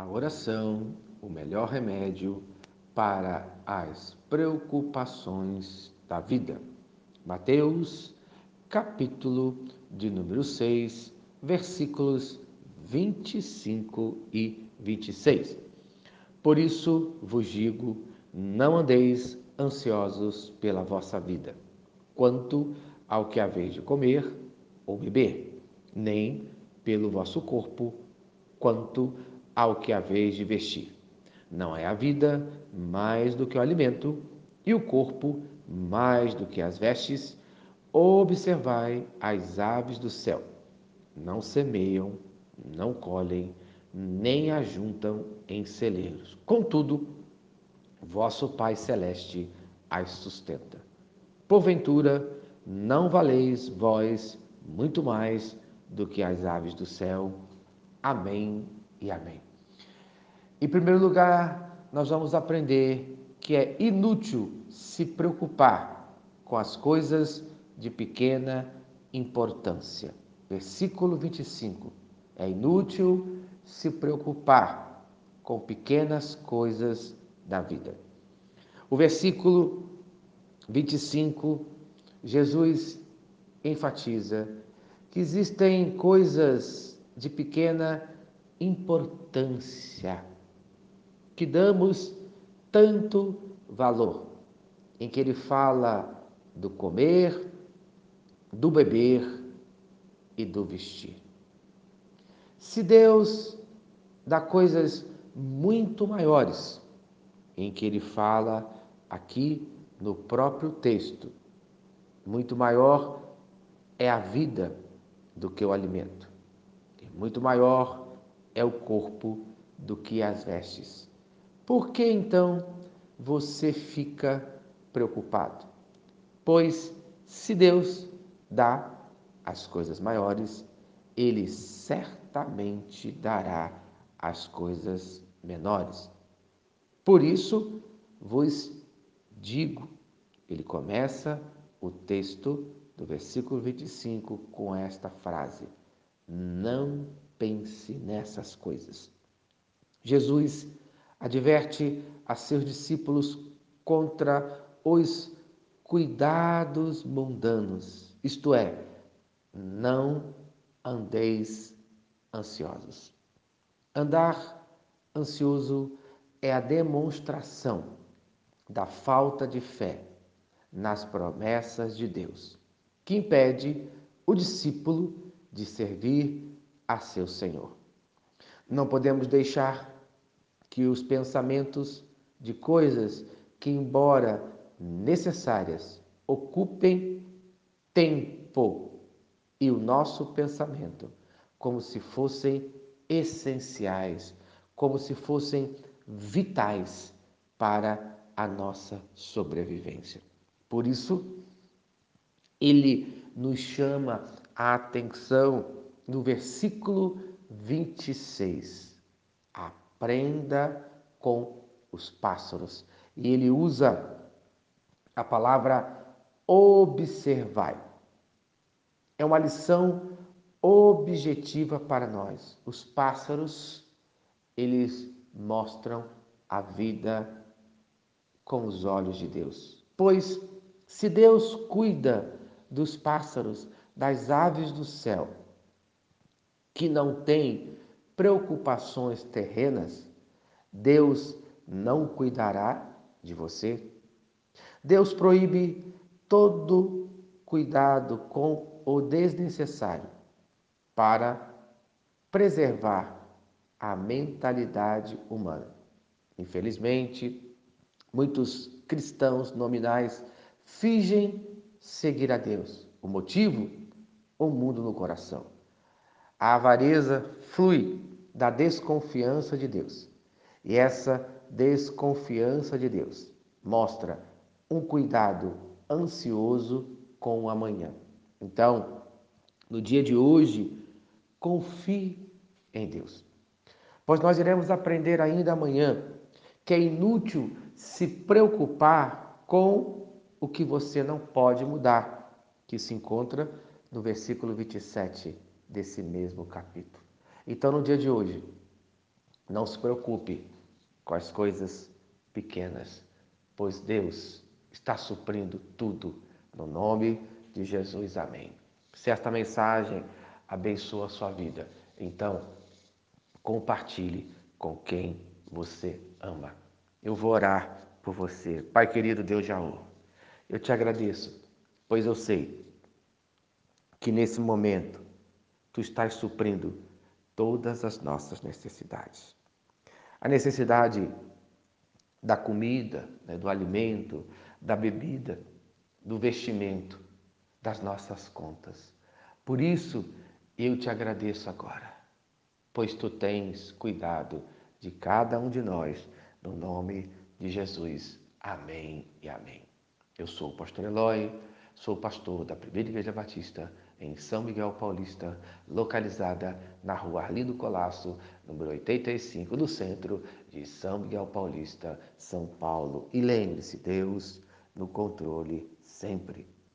a oração, o melhor remédio para as preocupações da vida. Mateus, capítulo de número 6, versículos 25 e 26. Por isso vos digo: não andeis ansiosos pela vossa vida, quanto ao que haveis de comer ou beber, nem pelo vosso corpo, quanto ao que haveis de vestir. Não é a vida mais do que o alimento, e o corpo mais do que as vestes? Observai as aves do céu. Não semeiam, não colhem, nem ajuntam em celeiros. Contudo, vosso Pai Celeste as sustenta. Porventura, não valeis vós muito mais do que as aves do céu? Amém e amém. Em primeiro lugar, nós vamos aprender que é inútil se preocupar com as coisas de pequena importância. Versículo 25. É inútil se preocupar com pequenas coisas da vida. O versículo 25, Jesus enfatiza que existem coisas de pequena importância que damos tanto valor, em que ele fala do comer, do beber e do vestir. Se Deus dá coisas muito maiores, em que ele fala aqui no próprio texto, muito maior é a vida do que o alimento, muito maior é o corpo do que as vestes. Por que então você fica preocupado? Pois se Deus dá as coisas maiores, Ele certamente dará as coisas menores. Por isso vos digo, ele começa o texto do versículo 25 com esta frase: Não pense nessas coisas. Jesus adverte a seus discípulos contra os cuidados mundanos, isto é, não andeis ansiosos. Andar ansioso é a demonstração da falta de fé nas promessas de Deus, que impede o discípulo de servir a seu Senhor. Não podemos deixar que os pensamentos de coisas que, embora necessárias, ocupem tempo e o nosso pensamento como se fossem essenciais, como se fossem vitais para a nossa sobrevivência. Por isso, ele nos chama a atenção no versículo 26 aprenda com os pássaros. E ele usa a palavra observai. É uma lição objetiva para nós. Os pássaros, eles mostram a vida com os olhos de Deus. Pois se Deus cuida dos pássaros, das aves do céu, que não têm preocupações terrenas, Deus não cuidará de você? Deus proíbe todo cuidado com o desnecessário para preservar a mentalidade humana. Infelizmente, muitos cristãos nominais fingem seguir a Deus. O motivo? O mundo no coração. A avareza flui da desconfiança de Deus. E essa desconfiança de Deus mostra um cuidado ansioso com o amanhã. Então, no dia de hoje, confie em Deus. Pois nós iremos aprender ainda amanhã que é inútil se preocupar com o que você não pode mudar, que se encontra no versículo 27 desse mesmo capítulo. Então, no dia de hoje, Não se preocupe com as coisas pequenas, pois Deus está suprindo tudo. No nome de Jesus, amém. Se esta mensagem abençoa a sua vida, então compartilhe com quem você ama. Eu vou orar por você. Pai querido Deus de amor, eu te agradeço, pois eu sei que nesse momento tu estás suprindo todas as nossas necessidades a necessidade da comida, né, do alimento, da bebida, do vestimento, das nossas contas. Por isso, eu te agradeço agora, pois tu tens cuidado de cada um de nós, no nome de Jesus. Amém e amém. Eu sou o pastor Eloy, sou pastor da Primeira Igreja Batista em São Miguel Paulista, localizada na rua Arlindo Colasso, número 85, no centro de São Miguel Paulista, São Paulo. E lembre-se, Deus no controle sempre.